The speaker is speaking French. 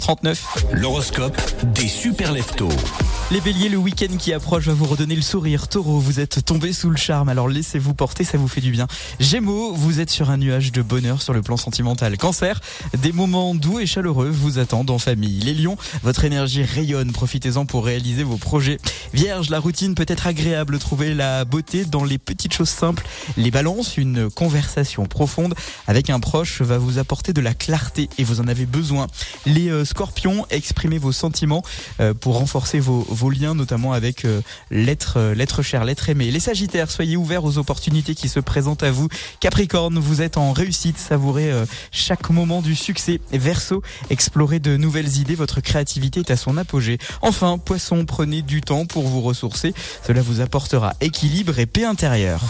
39. L'horoscope des super leftos. Les béliers, le week-end qui approche va vous redonner le sourire. Taureau, vous êtes tombé sous le charme, alors laissez-vous porter, ça vous fait du bien. Gémeaux, vous êtes sur un nuage de bonheur sur le plan sentimental. Cancer, des moments doux et chaleureux vous attendent en famille. Les lions, votre énergie rayonne, profitez-en pour réaliser vos projets. Vierge, la routine peut être agréable, trouvez la beauté dans les petites choses simples. Les balances, une conversation profonde avec un proche va vous apporter de la clarté et vous en avez besoin. Les euh, scorpions, exprimez vos sentiments euh, pour renforcer vos vos liens, notamment avec euh, l'être, euh, l'être cher, l'être aimé. Les Sagittaires, soyez ouverts aux opportunités qui se présentent à vous. Capricorne, vous êtes en réussite, savourez euh, chaque moment du succès. Verseau, explorez de nouvelles idées, votre créativité est à son apogée. Enfin, Poisson, prenez du temps pour vous ressourcer, cela vous apportera équilibre et paix intérieure.